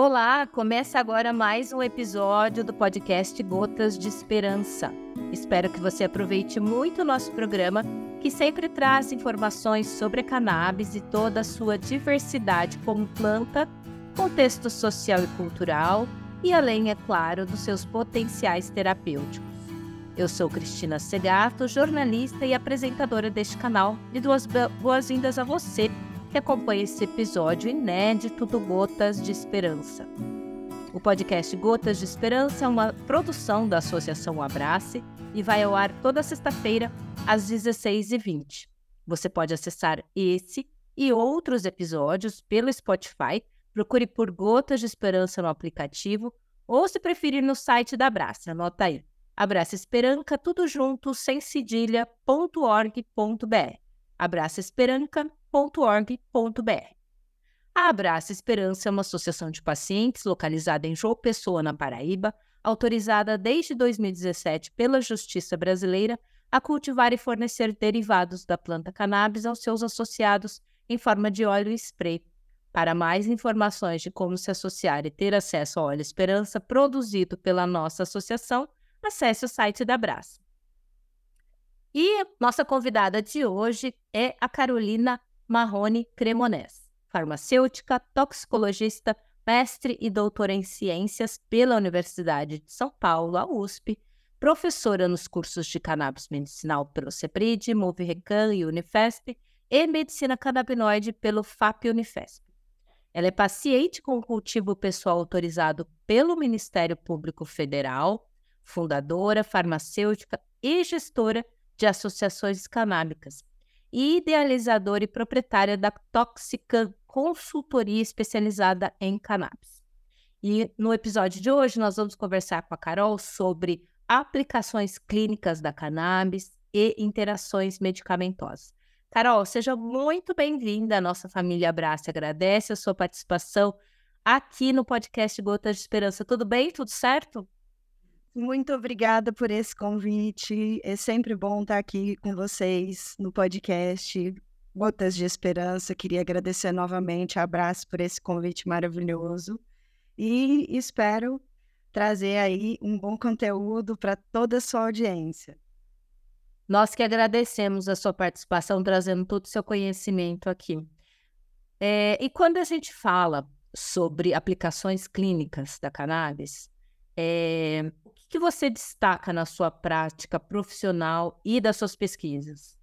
Olá, começa agora mais um episódio do podcast Gotas de Esperança. Espero que você aproveite muito o nosso programa, que sempre traz informações sobre a cannabis e toda a sua diversidade como planta, contexto social e cultural e além, é claro, dos seus potenciais terapêuticos. Eu sou Cristina Segato, jornalista e apresentadora deste canal, e duas boas-vindas a você que acompanha esse episódio inédito do Gotas de Esperança. O podcast Gotas de Esperança é uma produção da Associação Abrace e vai ao ar toda sexta-feira, às 16h20. Você pode acessar esse e outros episódios pelo Spotify. Procure por Gotas de Esperança no aplicativo ou, se preferir, no site da Abrace. Anota aí. Abraça Esperança, tudo junto, sem cedilha.org.br. Abraça Esperança www.abraçaesperança.org.br. A Abraça Esperança é uma associação de pacientes localizada em João Pessoa, na Paraíba, autorizada desde 2017 pela Justiça Brasileira a cultivar e fornecer derivados da planta cannabis aos seus associados em forma de óleo e spray. Para mais informações de como se associar e ter acesso ao óleo Esperança produzido pela nossa associação, acesse o site da Abraça. E nossa convidada de hoje é a Carolina Marrone Cremonese, farmacêutica, toxicologista, mestre e doutora em ciências pela Universidade de São Paulo, a USP, professora nos cursos de cannabis medicinal pelo CEPRID, Movirecan e Unifesp e medicina canabinoide pelo FAP Unifesp. Ela é paciente com cultivo pessoal autorizado pelo Ministério Público Federal, fundadora, farmacêutica e gestora de associações canábicas, idealizadora e proprietária da Toxican Consultoria Especializada em Cannabis. E no episódio de hoje nós vamos conversar com a Carol sobre aplicações clínicas da cannabis e interações medicamentosas. Carol, seja muito bem-vinda à nossa família Abraço. Agradece a sua participação aqui no podcast Gotas de Esperança. Tudo bem? Tudo certo? Muito obrigada por esse convite. É sempre bom estar aqui com vocês no podcast Gotas de Esperança. Queria agradecer novamente, abraço por esse convite maravilhoso e espero trazer aí um bom conteúdo para toda a sua audiência. Nós que agradecemos a sua participação, trazendo todo o seu conhecimento aqui. É, e quando a gente fala sobre aplicações clínicas da cannabis, é, que você destaca na sua prática profissional e das suas pesquisas?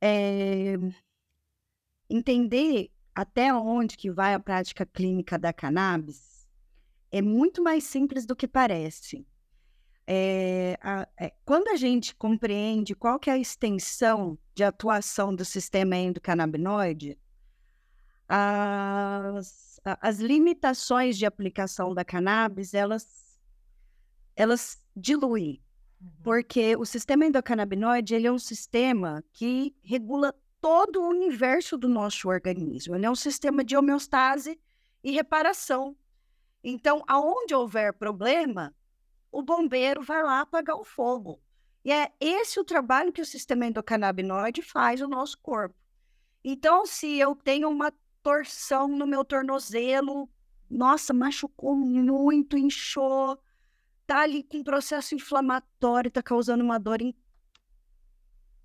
É... Entender até onde que vai a prática clínica da cannabis é muito mais simples do que parece. É, a, quando a gente compreende qual que é a extensão de atuação do sistema endocannabinoide, as, as limitações de aplicação da cannabis, elas elas diluem. Uhum. Porque o sistema endocannabinoide ele é um sistema que regula todo o universo do nosso organismo. Ele é um sistema de homeostase e reparação. Então, aonde houver problema, o bombeiro vai lá apagar o fogo. E é esse o trabalho que o sistema endocannabinoide faz no nosso corpo. Então, se eu tenho uma torção no meu tornozelo, nossa, machucou muito, inchou, tá ali com processo inflamatório, está causando uma dor in...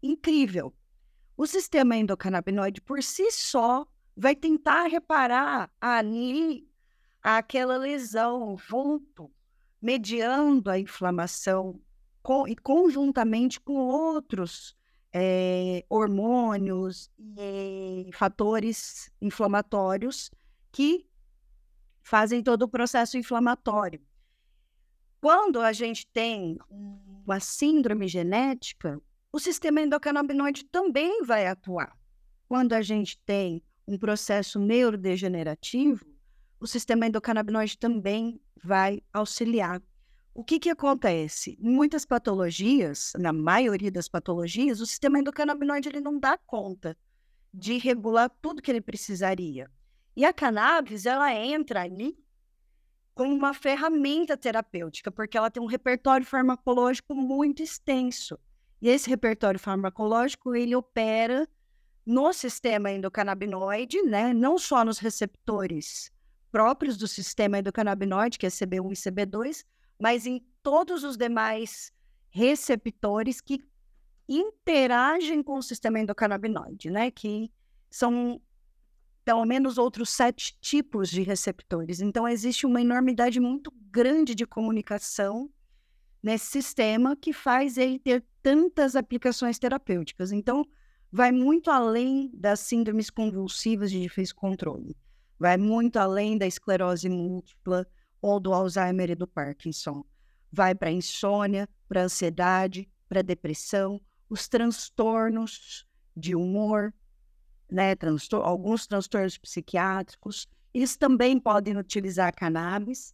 incrível. O sistema endocannabinoide, por si só, vai tentar reparar ali aquela lesão junto, mediando a inflamação e conjuntamente com outros é, hormônios e fatores inflamatórios que fazem todo o processo inflamatório. Quando a gente tem uma síndrome genética, o sistema endocannabinoide também vai atuar. Quando a gente tem um processo neurodegenerativo, o sistema endocannabinoide também vai auxiliar. O que, que acontece? Em muitas patologias, na maioria das patologias, o sistema endocannabinoide ele não dá conta de regular tudo que ele precisaria. E a cannabis, ela entra ali como uma ferramenta terapêutica, porque ela tem um repertório farmacológico muito extenso. E esse repertório farmacológico, ele opera no sistema endocannabinoide, né? não só nos receptores próprios do sistema endocannabinoide, que é CB1 e CB2, mas em todos os demais receptores que interagem com o sistema endocannabinoide, né? Que são pelo menos outros sete tipos de receptores. Então, existe uma enormidade muito grande de comunicação nesse sistema que faz ele ter tantas aplicações terapêuticas. Então, vai muito além das síndromes convulsivas de difícil controle, vai muito além da esclerose múltipla ou do Alzheimer e do Parkinson. Vai para insônia, para ansiedade, para depressão, os transtornos de humor, né, transtor alguns transtornos psiquiátricos. Eles também podem utilizar cannabis.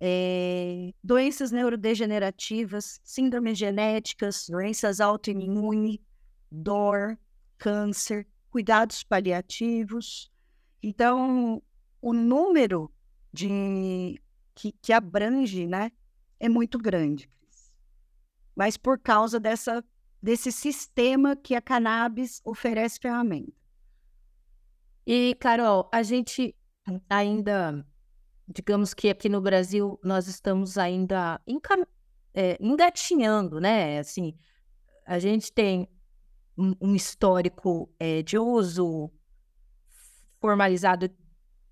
É, doenças neurodegenerativas, síndromes genéticas, doenças autoimunes, dor, câncer, cuidados paliativos. Então, o número de que, que abrange, né, é muito grande. Mas por causa dessa desse sistema que a cannabis oferece ferramenta. E, Carol, a gente ainda, digamos que aqui no Brasil, nós estamos ainda é, engatinhando, né? Assim, a gente tem um, um histórico é, de uso formalizado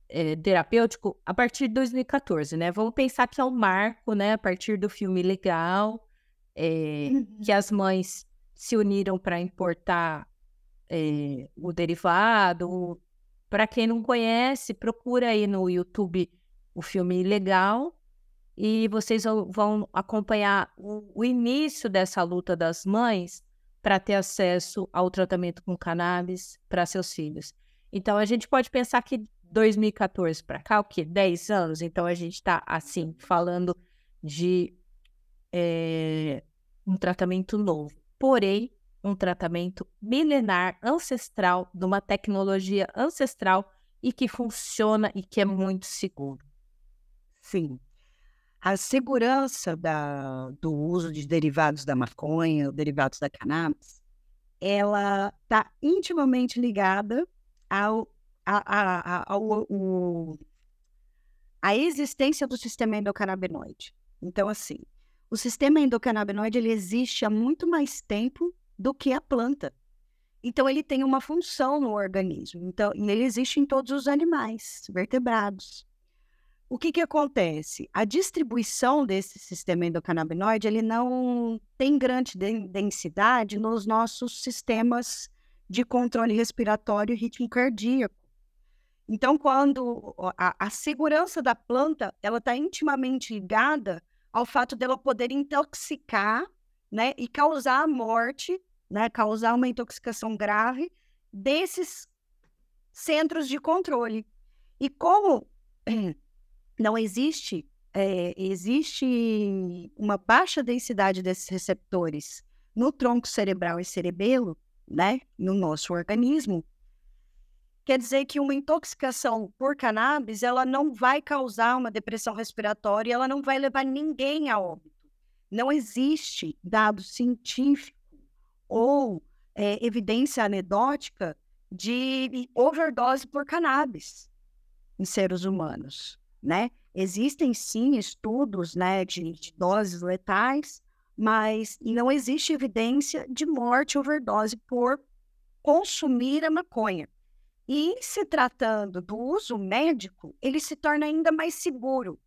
é, terapêutico a partir de 2014, né? Vamos pensar que é um marco, né? A partir do filme Legal, é, uhum. que as mães se uniram para importar é, o derivado. Para quem não conhece, procura aí no YouTube o filme Legal e vocês vão acompanhar o, o início dessa luta das mães para ter acesso ao tratamento com cannabis para seus filhos. Então a gente pode pensar que 2014 para cá, o que 10 anos, então a gente está assim falando de é, um tratamento novo porém um tratamento milenar, ancestral, de uma tecnologia ancestral e que funciona e que é muito seguro. Sim. A segurança da, do uso de derivados da maconha, derivados da cannabis, ela está intimamente ligada ao, a, a, a, ao, a existência do sistema endocannabinoide. Então, assim, o sistema endocannabinoide ele existe há muito mais tempo do que a planta. Então ele tem uma função no organismo. Então ele existe em todos os animais vertebrados. O que, que acontece? A distribuição desse sistema endocannabinoide ele não tem grande densidade nos nossos sistemas de controle respiratório e ritmo cardíaco. Então, quando a, a segurança da planta ela está intimamente ligada ao fato dela poder intoxicar, né, e causar a morte, né, causar uma intoxicação grave desses centros de controle. E como não existe é, existe uma baixa densidade desses receptores no tronco cerebral e cerebelo, né, no nosso organismo, quer dizer que uma intoxicação por cannabis ela não vai causar uma depressão respiratória, ela não vai levar ninguém a óbito. Não existe dado científico ou é, evidência anedótica de overdose por cannabis em seres humanos, né? Existem sim estudos, né, de, de doses letais, mas não existe evidência de morte overdose por consumir a maconha. E se tratando do uso médico, ele se torna ainda mais seguro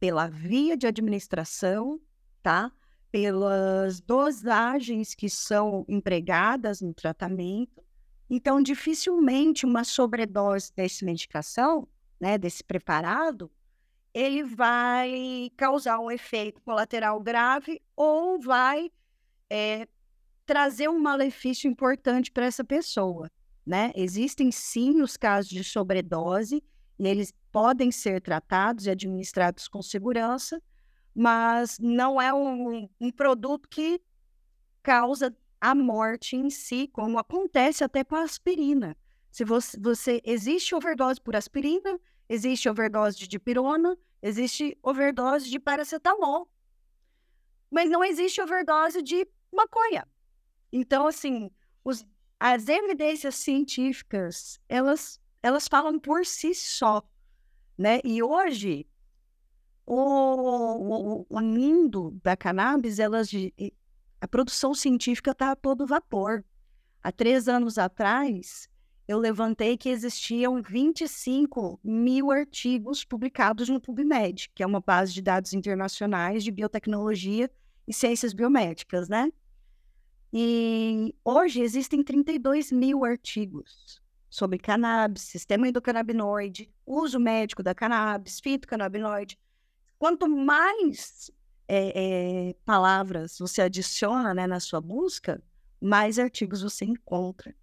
pela via de administração, tá? Pelas dosagens que são empregadas no tratamento. Então, dificilmente uma sobredose dessa medicação, né, desse preparado, ele vai causar um efeito colateral grave ou vai é, trazer um malefício importante para essa pessoa né? Existem sim os casos de sobredose, e eles podem ser tratados e administrados com segurança, mas não é um, um produto que causa a morte em si, como acontece até com a aspirina. Se você, você existe overdose por aspirina, existe overdose de dipirona, existe overdose de paracetamol, mas não existe overdose de maconha. Então, assim, os as evidências científicas, elas, elas falam por si só, né? E hoje o, o, o mundo da cannabis, elas, a produção científica está a todo vapor. Há três anos atrás, eu levantei que existiam 25 mil artigos publicados no PubMed, que é uma base de dados internacionais de biotecnologia e ciências biomédicas, né? E hoje existem 32 mil artigos sobre cannabis, sistema endocannabinoide, uso médico da cannabis, fitocannabinoide. Quanto mais é, é, palavras você adiciona né, na sua busca, mais artigos você encontra.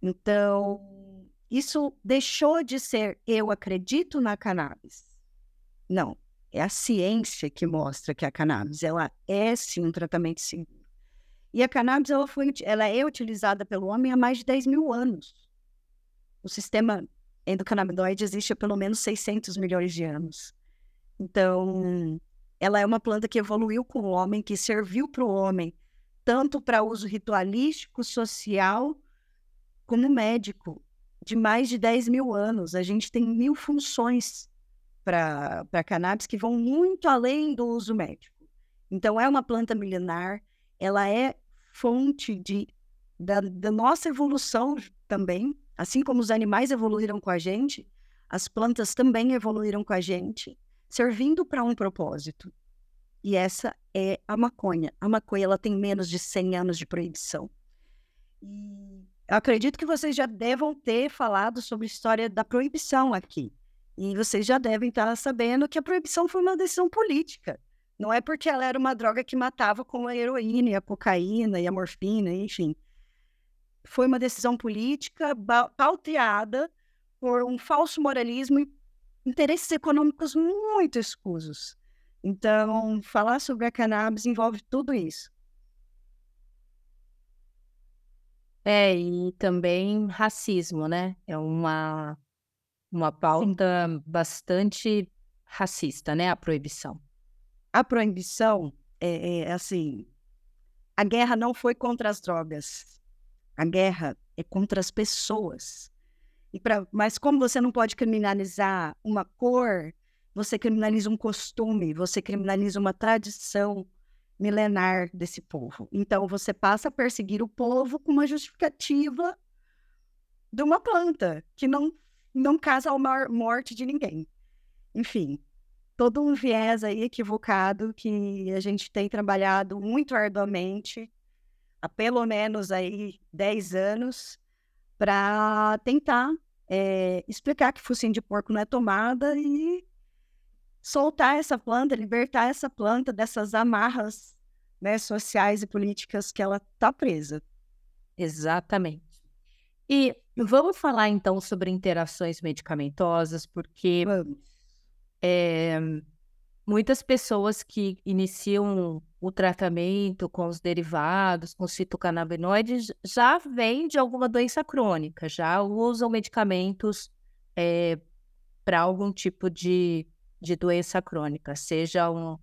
Então, isso deixou de ser eu acredito na cannabis. Não, é a ciência que mostra que a cannabis ela é sim um tratamento seguro. E a cannabis ela, foi, ela é utilizada pelo homem há mais de 10 mil anos. O sistema endocannabinoide existe há pelo menos 600 milhões de anos. Então, ela é uma planta que evoluiu com o homem, que serviu para o homem, tanto para uso ritualístico, social, como médico, de mais de 10 mil anos. A gente tem mil funções para cannabis que vão muito além do uso médico. Então, é uma planta milenar, ela é fonte de, da, da nossa evolução também, assim como os animais evoluíram com a gente, as plantas também evoluíram com a gente, servindo para um propósito. E essa é a maconha. A maconha ela tem menos de 100 anos de proibição. E acredito que vocês já devam ter falado sobre a história da proibição aqui. E vocês já devem estar sabendo que a proibição foi uma decisão política. Não é porque ela era uma droga que matava como a heroína, e a cocaína e a morfina, enfim. Foi uma decisão política pauteada por um falso moralismo e interesses econômicos muito escusos. Então, falar sobre a cannabis envolve tudo isso. É, e também racismo, né? É uma, uma pauta Sim. bastante racista, né? A proibição. A proibição é, é assim: a guerra não foi contra as drogas, a guerra é contra as pessoas. E pra, mas como você não pode criminalizar uma cor, você criminaliza um costume, você criminaliza uma tradição, milenar desse povo. Então, você passa a perseguir o povo com uma justificativa de uma planta que não, não causa a morte de ninguém. Enfim, todo um viés aí equivocado que a gente tem trabalhado muito arduamente há pelo menos aí 10 anos para tentar é, explicar que focinho de porco não é tomada e soltar essa planta, libertar essa planta dessas amarras né, sociais e políticas que ela está presa. Exatamente. E vamos falar então sobre interações medicamentosas, porque é, muitas pessoas que iniciam o tratamento com os derivados, com os fitocannabinoides, já vêm de alguma doença crônica, já usam medicamentos é, para algum tipo de de doença crônica, seja um,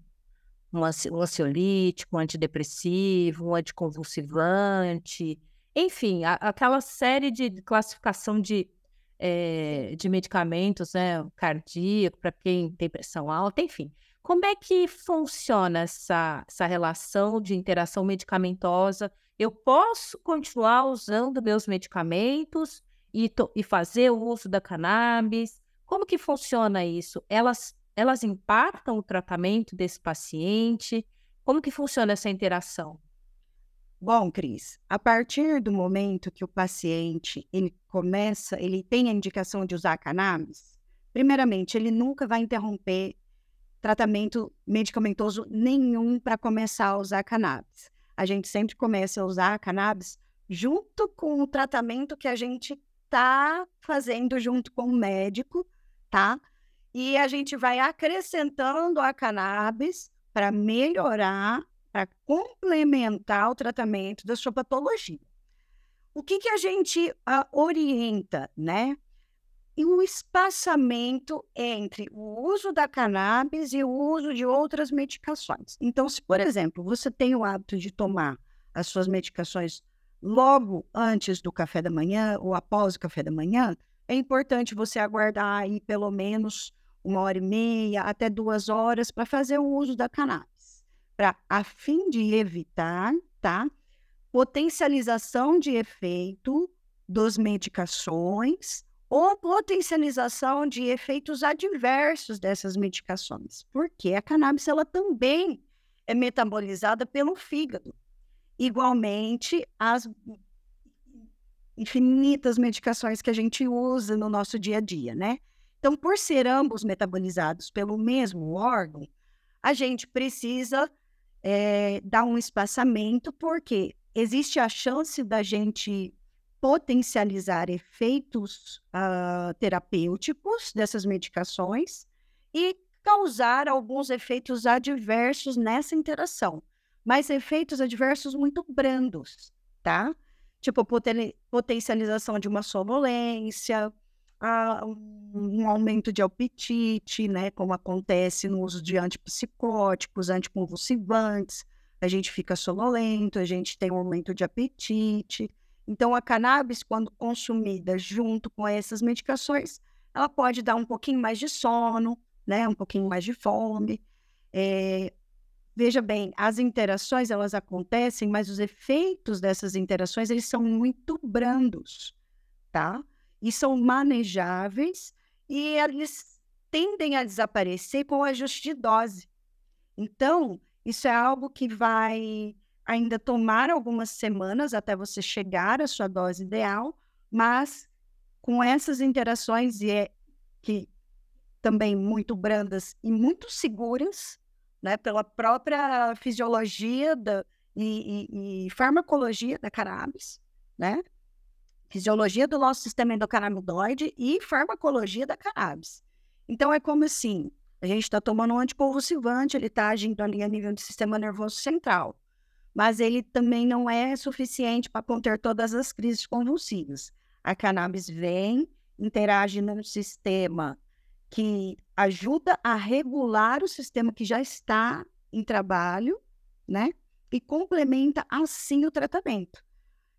um, ansiolítico, um antidepressivo, um anticonvulsivante, enfim, a, aquela série de classificação de, é, de medicamentos, né, cardíaco, para quem tem pressão alta, enfim. Como é que funciona essa, essa relação de interação medicamentosa? Eu posso continuar usando meus medicamentos e, to, e fazer o uso da cannabis? Como que funciona isso? Elas elas impactam o tratamento desse paciente? Como que funciona essa interação? Bom, Cris, a partir do momento que o paciente ele começa, ele tem a indicação de usar cannabis, primeiramente, ele nunca vai interromper tratamento medicamentoso nenhum para começar a usar cannabis. A gente sempre começa a usar cannabis junto com o tratamento que a gente está fazendo junto com o médico, tá? e a gente vai acrescentando a cannabis para melhorar, para complementar o tratamento da sua patologia. O que, que a gente uh, orienta, né? E o espaçamento entre o uso da cannabis e o uso de outras medicações. Então, se, por exemplo, você tem o hábito de tomar as suas medicações logo antes do café da manhã ou após o café da manhã, é importante você aguardar aí pelo menos uma hora e meia até duas horas para fazer o uso da cannabis, para a fim de evitar, tá? Potencialização de efeito dos medicações ou potencialização de efeitos adversos dessas medicações, porque a cannabis ela também é metabolizada pelo fígado. Igualmente, as infinitas medicações que a gente usa no nosso dia a dia, né? Então, por ser ambos metabolizados pelo mesmo órgão, a gente precisa é, dar um espaçamento, porque existe a chance da gente potencializar efeitos uh, terapêuticos dessas medicações e causar alguns efeitos adversos nessa interação, mas efeitos adversos muito brandos, tá? Tipo poten potencialização de uma sonolência, uh, um aumento de apetite, né? Como acontece no uso de antipsicóticos, anticonvulsivantes, a gente fica sonolento, a gente tem um aumento de apetite. Então, a cannabis, quando consumida junto com essas medicações, ela pode dar um pouquinho mais de sono, né? Um pouquinho mais de fome. É... Veja bem, as interações elas acontecem, mas os efeitos dessas interações eles são muito brandos, tá? E são manejáveis e eles tendem a desaparecer com o ajuste de dose. Então, isso é algo que vai ainda tomar algumas semanas até você chegar à sua dose ideal, mas com essas interações e é que também muito brandas e muito seguras, né, pela própria fisiologia da, e, e, e farmacologia da cannabis, né? Fisiologia do nosso sistema endocannabinoide e farmacologia da cannabis. Então é como assim, a gente está tomando um anticonvulsivante, ele está agindo ali a nível do sistema nervoso central mas ele também não é suficiente para conter todas as crises convulsivas. A cannabis vem, interage num sistema que ajuda a regular o sistema que já está em trabalho, né? E complementa assim o tratamento.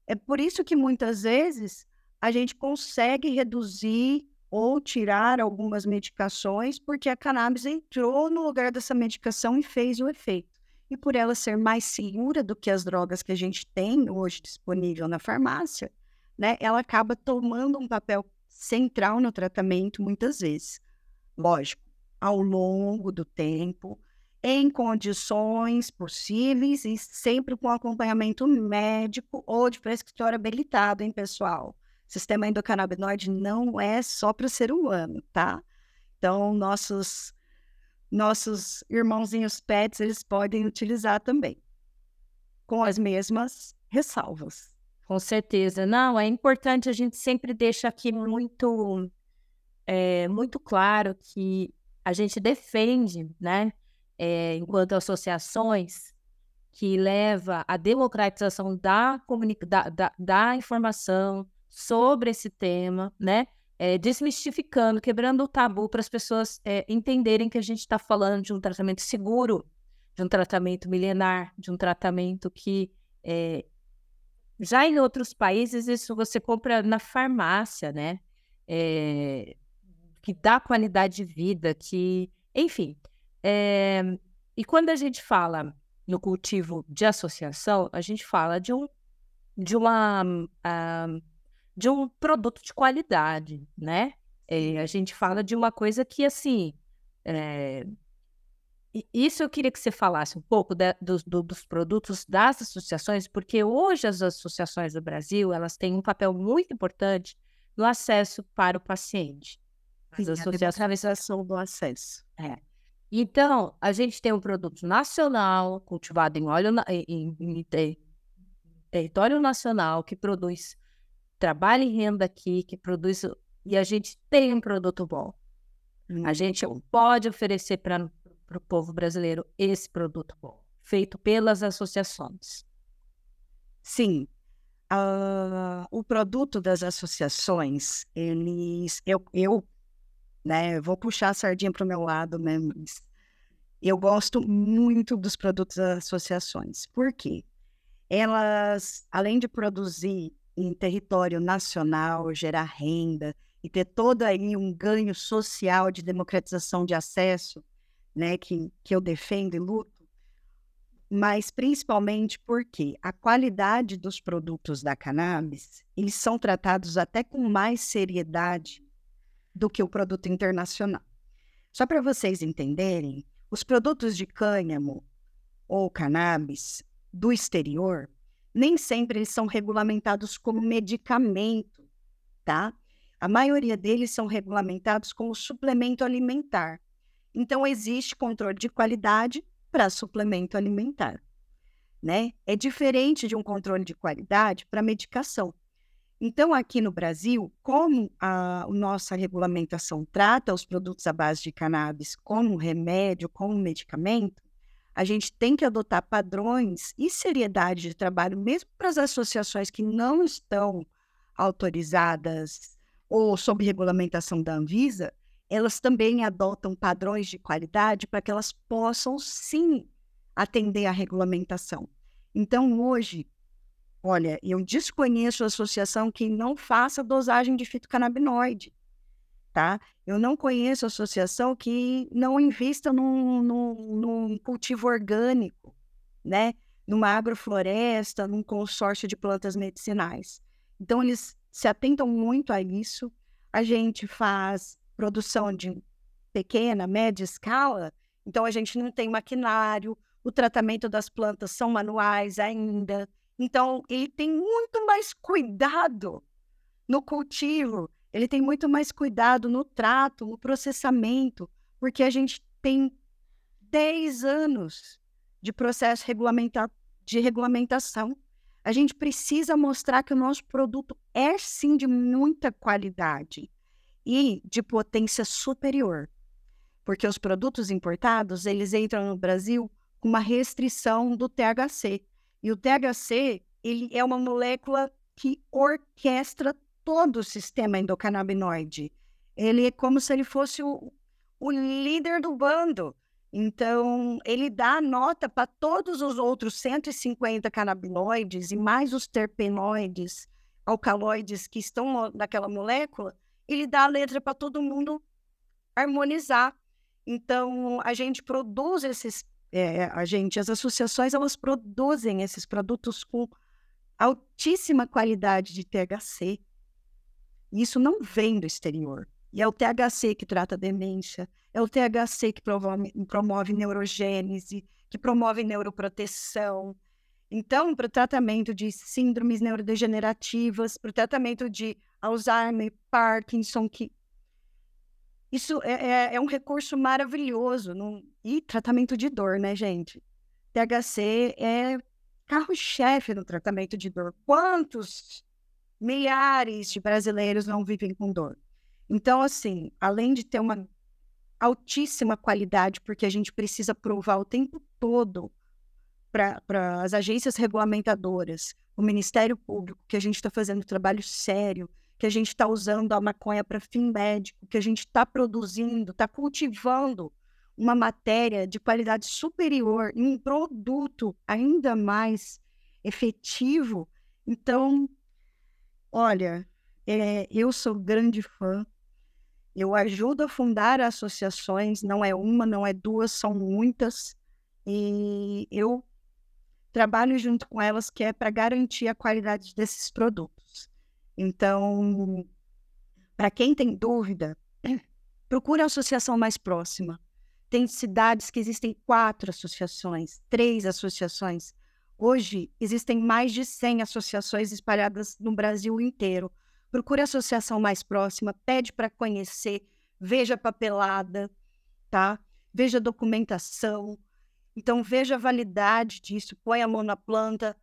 É por isso que muitas vezes a gente consegue reduzir ou tirar algumas medicações, porque a cannabis entrou no lugar dessa medicação e fez o efeito e por ela ser mais segura do que as drogas que a gente tem hoje disponível na farmácia, né, ela acaba tomando um papel central no tratamento muitas vezes. Lógico, ao longo do tempo, em condições possíveis e sempre com acompanhamento médico ou de prescritório habilitado, hein, pessoal? sistema endocannabinoide não é só para o ser humano, tá? Então, nossos nossos irmãozinhos pets eles podem utilizar também, com as mesmas ressalvas. Com certeza. Não, é importante a gente sempre deixa aqui muito, é, muito claro que a gente defende, né, é, enquanto associações, que leva à democratização da, da, da, da informação sobre esse tema, né? é, desmistificando, quebrando o tabu para as pessoas é, entenderem que a gente está falando de um tratamento seguro, de um tratamento milenar, de um tratamento que é, já em outros países isso você compra na farmácia, né? Que dá qualidade de vida, que, enfim. É, e quando a gente fala no cultivo de associação, a gente fala de um de uma uh, de um produto de qualidade, né? É, a gente fala de uma coisa que, assim, é... isso eu queria que você falasse um pouco de, dos, do, dos produtos das associações, porque hoje as associações do Brasil, elas têm um papel muito importante no acesso para o paciente. As associações do acesso. É. Então, a gente tem um produto nacional, cultivado em óleo, em, em, em território nacional, que produz trabalha em renda aqui, que produz. E a gente tem um produto bom. Hum, a gente pode oferecer para o povo brasileiro esse produto bom, feito pelas associações. Sim. Uh, o produto das associações, eles. Eu, eu né, vou puxar a sardinha para o meu lado, né? Mas eu gosto muito dos produtos das associações. Por quê? Elas, além de produzir em território nacional, gerar renda e ter todo aí um ganho social de democratização de acesso, né, que, que eu defendo e luto, mas principalmente porque a qualidade dos produtos da cannabis, eles são tratados até com mais seriedade do que o produto internacional. Só para vocês entenderem, os produtos de cânhamo ou cannabis do exterior, nem sempre eles são regulamentados como medicamento, tá? A maioria deles são regulamentados como suplemento alimentar. Então existe controle de qualidade para suplemento alimentar. Né? É diferente de um controle de qualidade para medicação. Então, aqui no Brasil, como a, nossa regulamentação trata os produtos à base de cannabis como remédio, como medicamento, a gente tem que adotar padrões e seriedade de trabalho, mesmo para as associações que não estão autorizadas ou sob regulamentação da Anvisa, elas também adotam padrões de qualidade para que elas possam, sim, atender à regulamentação. Então, hoje, olha, eu desconheço a associação que não faça dosagem de fitocannabinoide, tá? Eu não conheço a associação que não invista num, num, num cultivo orgânico, né? Numa agrofloresta, num consórcio de plantas medicinais. Então, eles se atentam muito a isso. A gente faz produção de pequena, média escala, então a gente não tem maquinário, o tratamento das plantas são manuais ainda. Então, ele tem muito mais cuidado no cultivo, ele tem muito mais cuidado no trato, no processamento, porque a gente tem 10 anos de processo de regulamentação. A gente precisa mostrar que o nosso produto é sim de muita qualidade e de potência superior. Porque os produtos importados, eles entram no Brasil com uma restrição do THC. E o THC, ele é uma molécula que orquestra todo o sistema endocannabinoide. Ele é como se ele fosse o, o líder do bando. Então, ele dá nota para todos os outros 150 canabinoides e mais os terpenoides, alcaloides que estão naquela molécula, ele dá a letra para todo mundo harmonizar. Então, a gente produz esses, é, a gente, as associações, elas produzem esses produtos com altíssima qualidade de THC. Isso não vem do exterior. E é o THC que trata demência, é o THC que promove, promove neurogênese, que promove neuroproteção. Então, para o tratamento de síndromes neurodegenerativas, para o tratamento de Alzheimer, Parkinson, que isso é, é, é um recurso maravilhoso. No... E tratamento de dor, né, gente? THC é carro-chefe no tratamento de dor. Quantos milhares de brasileiros não vivem com dor? Então, assim, além de ter uma altíssima qualidade, porque a gente precisa provar o tempo todo para as agências regulamentadoras, o Ministério Público, que a gente está fazendo trabalho sério, que a gente está usando a maconha para fim médico, que a gente está produzindo, está cultivando uma matéria de qualidade superior em um produto ainda mais efetivo. Então, olha, é, eu sou grande fã. Eu ajudo a fundar associações, não é uma, não é duas, são muitas. E eu trabalho junto com elas, que é para garantir a qualidade desses produtos. Então, para quem tem dúvida, procure a associação mais próxima. Tem cidades que existem quatro associações, três associações. Hoje, existem mais de 100 associações espalhadas no Brasil inteiro. Procure a associação mais próxima, pede para conhecer, veja papelada, tá? Veja documentação. Então, veja a validade disso, põe a mão na planta,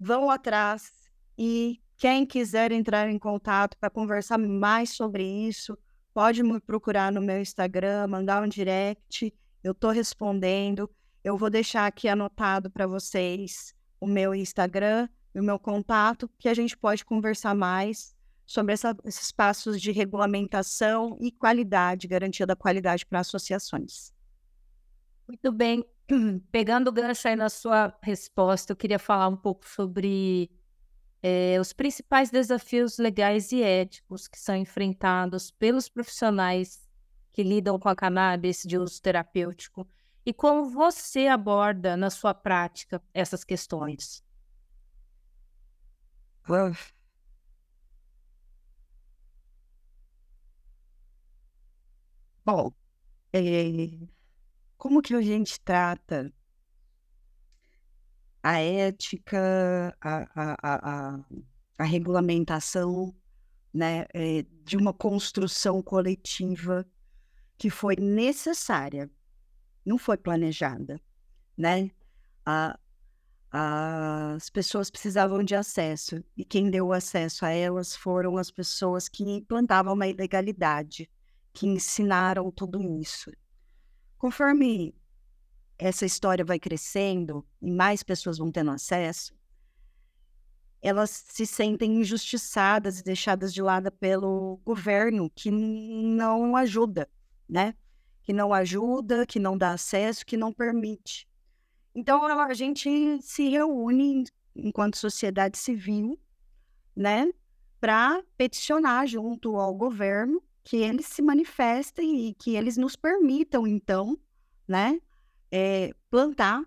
vão atrás e quem quiser entrar em contato para conversar mais sobre isso, pode me procurar no meu Instagram, mandar um direct, eu estou respondendo. Eu vou deixar aqui anotado para vocês o meu Instagram e o meu contato, que a gente pode conversar mais sobre essa, esses passos de regulamentação e qualidade, garantia da qualidade para associações. Muito bem. Pegando o gancho aí na sua resposta, eu queria falar um pouco sobre é, os principais desafios legais e éticos que são enfrentados pelos profissionais que lidam com a cannabis de uso terapêutico e como você aborda na sua prática essas questões. Bom, é, como que a gente trata a ética, a, a, a, a regulamentação né, é, de uma construção coletiva que foi necessária, não foi planejada, né? A, as pessoas precisavam de acesso e quem deu acesso a elas foram as pessoas que implantavam uma ilegalidade, que ensinaram tudo isso. Conforme essa história vai crescendo e mais pessoas vão tendo acesso, elas se sentem injustiçadas e deixadas de lado pelo governo que não ajuda, né? Que não ajuda, que não dá acesso, que não permite. Então a gente se reúne enquanto sociedade civil, né, para peticionar junto ao governo que eles se manifestem e que eles nos permitam então, né, é, plantar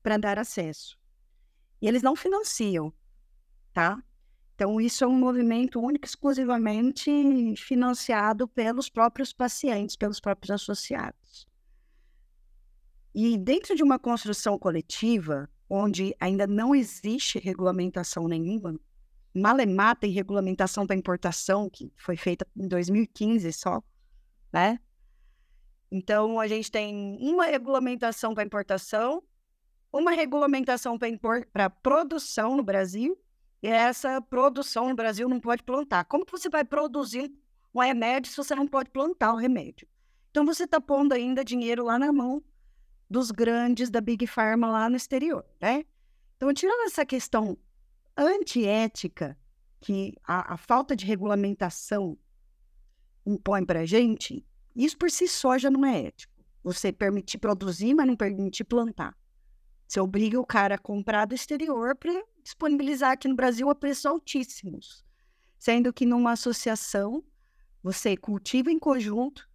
para dar acesso. E eles não financiam, tá? Então, isso é um movimento único exclusivamente financiado pelos próprios pacientes, pelos próprios associados. E dentro de uma construção coletiva, onde ainda não existe regulamentação nenhuma, Malemar tem regulamentação para importação, que foi feita em 2015 só, né? Então, a gente tem uma regulamentação para importação, uma regulamentação para produção no Brasil, e essa produção no Brasil não pode plantar. Como que você vai produzir um remédio se você não pode plantar o remédio? Então, você está pondo ainda dinheiro lá na mão dos grandes da Big Pharma lá no exterior, né? Então, tirando essa questão antiética que a, a falta de regulamentação impõe para a gente, isso por si só já não é ético. Você permitir produzir, mas não permitir plantar. Você obriga o cara a comprar do exterior para disponibilizar aqui no Brasil a preços altíssimos. Sendo que numa associação, você cultiva em conjunto,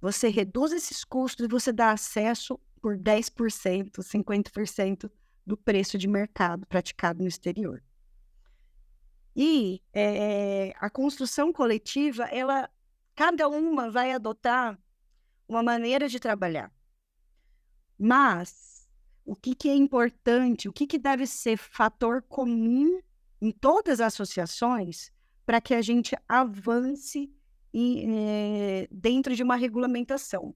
você reduz esses custos e você dá acesso por 10%, 50% do preço de mercado praticado no exterior. E é, a construção coletiva, ela Cada uma vai adotar uma maneira de trabalhar. Mas o que, que é importante, o que, que deve ser fator comum em todas as associações para que a gente avance e, é, dentro de uma regulamentação?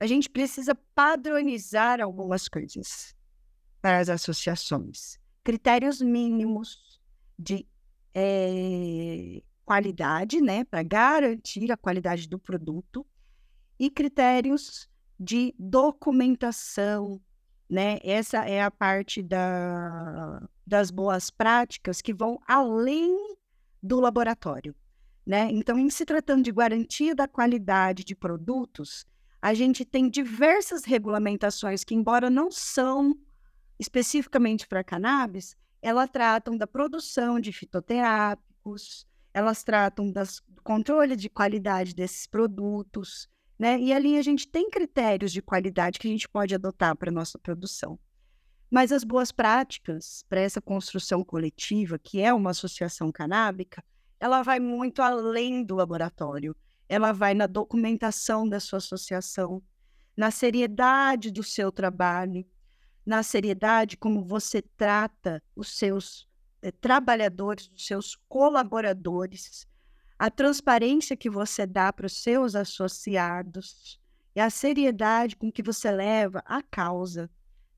A gente precisa padronizar algumas coisas para as associações. Critérios mínimos de é, qualidade, né, para garantir a qualidade do produto, e critérios de documentação, né? Essa é a parte da, das boas práticas que vão além do laboratório, né? Então, em se tratando de garantia da qualidade de produtos, a gente tem diversas regulamentações que, embora não são especificamente para cannabis, elas tratam da produção de fitoterápicos, elas tratam das, do controle de qualidade desses produtos, né? E ali a gente tem critérios de qualidade que a gente pode adotar para nossa produção. Mas as boas práticas para essa construção coletiva, que é uma associação canábica, ela vai muito além do laboratório. Ela vai na documentação da sua associação, na seriedade do seu trabalho, na seriedade como você trata os seus trabalhadores, dos seus colaboradores, a transparência que você dá para os seus associados e a seriedade com que você leva a causa,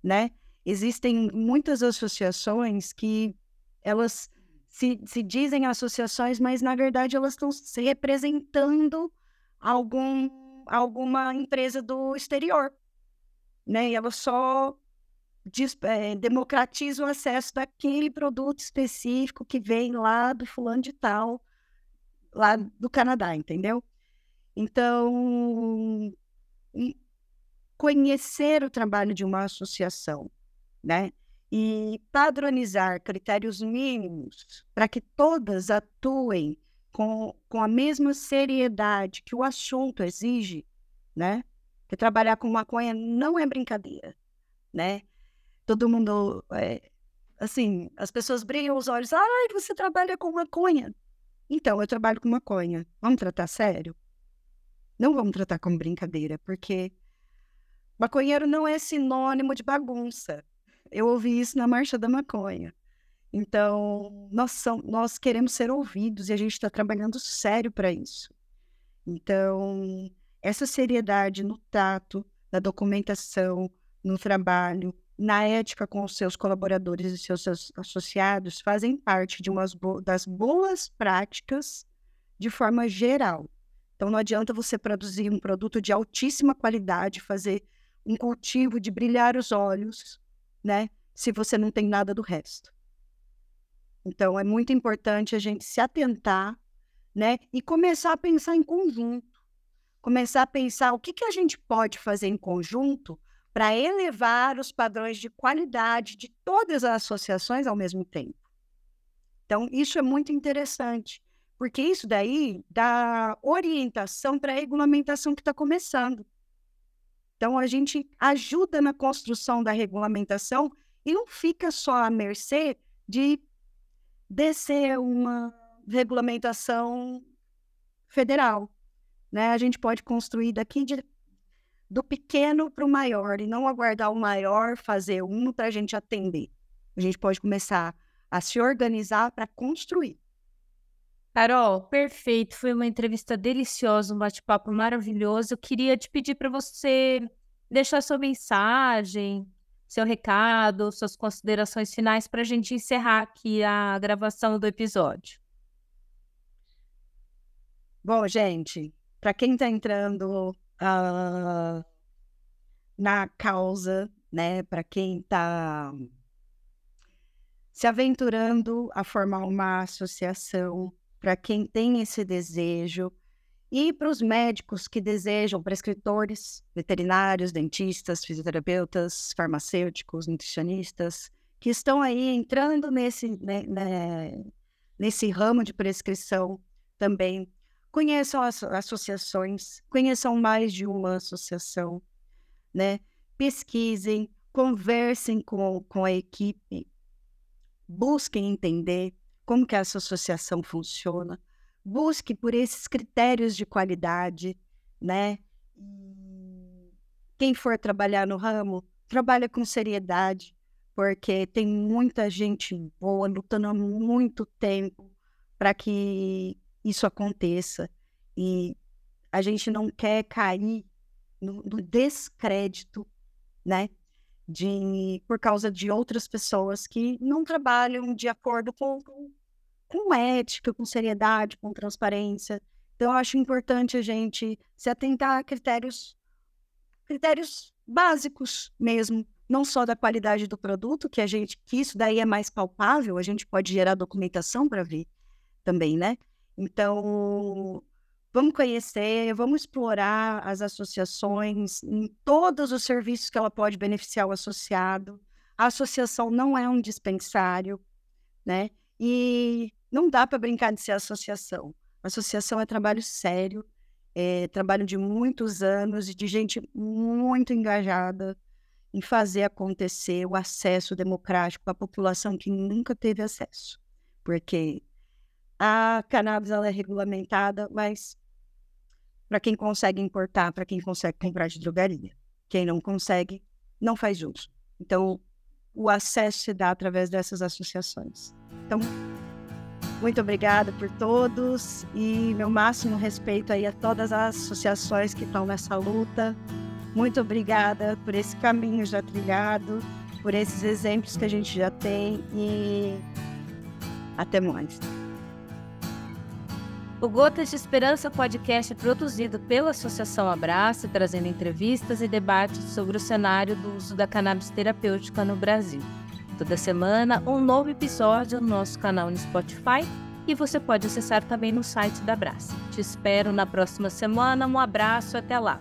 né? Existem muitas associações que elas se, se dizem associações, mas na verdade elas estão se representando algum, alguma empresa do exterior, né? E elas só democratiza o acesso daquele produto específico que vem lá do fulano de tal, lá do Canadá, entendeu? Então, conhecer o trabalho de uma associação, né? e padronizar critérios mínimos para que todas atuem com, com a mesma seriedade que o assunto exige, né? Porque trabalhar com maconha não é brincadeira, né? Todo mundo, é, assim, as pessoas brilham os olhos. Ai, você trabalha com maconha. Então, eu trabalho com maconha. Vamos tratar sério? Não vamos tratar como brincadeira, porque maconheiro não é sinônimo de bagunça. Eu ouvi isso na Marcha da Maconha. Então, nós, são, nós queremos ser ouvidos e a gente está trabalhando sério para isso. Então, essa seriedade no tato, na documentação, no trabalho, na ética com os seus colaboradores e seus associados fazem parte de umas bo das boas práticas de forma geral. Então, não adianta você produzir um produto de altíssima qualidade, fazer um cultivo de brilhar os olhos, né? Se você não tem nada do resto. Então, é muito importante a gente se atentar, né? E começar a pensar em conjunto. Começar a pensar o que, que a gente pode fazer em conjunto para elevar os padrões de qualidade de todas as associações ao mesmo tempo. Então, isso é muito interessante, porque isso daí dá orientação para a regulamentação que está começando. Então, a gente ajuda na construção da regulamentação e não fica só à mercê de descer uma regulamentação federal. Né? A gente pode construir daqui de, do pequeno para o maior e não aguardar o maior fazer um para a gente atender. A gente pode começar a se organizar para construir. Carol, perfeito. Foi uma entrevista deliciosa, um bate-papo maravilhoso. Eu queria te pedir para você deixar sua mensagem, seu recado, suas considerações finais para a gente encerrar aqui a gravação do episódio. Bom, gente, para quem está entrando uh, na causa, né, para quem está se aventurando a formar uma associação, para quem tem esse desejo e para os médicos que desejam, prescritores, veterinários, dentistas, fisioterapeutas, farmacêuticos, nutricionistas, que estão aí entrando nesse, né, né, nesse ramo de prescrição também. Conheçam as associações, conheçam mais de uma associação, né? pesquisem, conversem com, com a equipe, busquem entender como que essa associação funciona, busque por esses critérios de qualidade, né? Quem for trabalhar no ramo, trabalha com seriedade, porque tem muita gente boa lutando há muito tempo para que isso aconteça. E a gente não quer cair no, no descrédito, né? de por causa de outras pessoas que não trabalham de acordo com, com ética, com seriedade, com transparência. Então, eu acho importante a gente se atentar a critérios, critérios básicos mesmo, não só da qualidade do produto, que a gente, que isso daí é mais palpável, a gente pode gerar documentação para ver também, né? Então, Vamos conhecer, vamos explorar as associações, em todos os serviços que ela pode beneficiar o associado. A associação não é um dispensário, né? E não dá para brincar de ser associação. A associação é trabalho sério, é trabalho de muitos anos e de gente muito engajada em fazer acontecer o acesso democrático à população que nunca teve acesso. Porque a cannabis ela é regulamentada, mas para quem consegue importar, para quem consegue comprar de drogaria. Quem não consegue, não faz uso. Então, o acesso se dá através dessas associações. Então, muito obrigada por todos e meu máximo respeito aí a todas as associações que estão nessa luta. Muito obrigada por esse caminho já trilhado, por esses exemplos que a gente já tem e até mais. O Gotas de Esperança podcast é produzido pela Associação Abraço, trazendo entrevistas e debates sobre o cenário do uso da cannabis terapêutica no Brasil. Toda semana, um novo episódio no nosso canal no Spotify e você pode acessar também no site da Abraço. Te espero na próxima semana. Um abraço, até lá!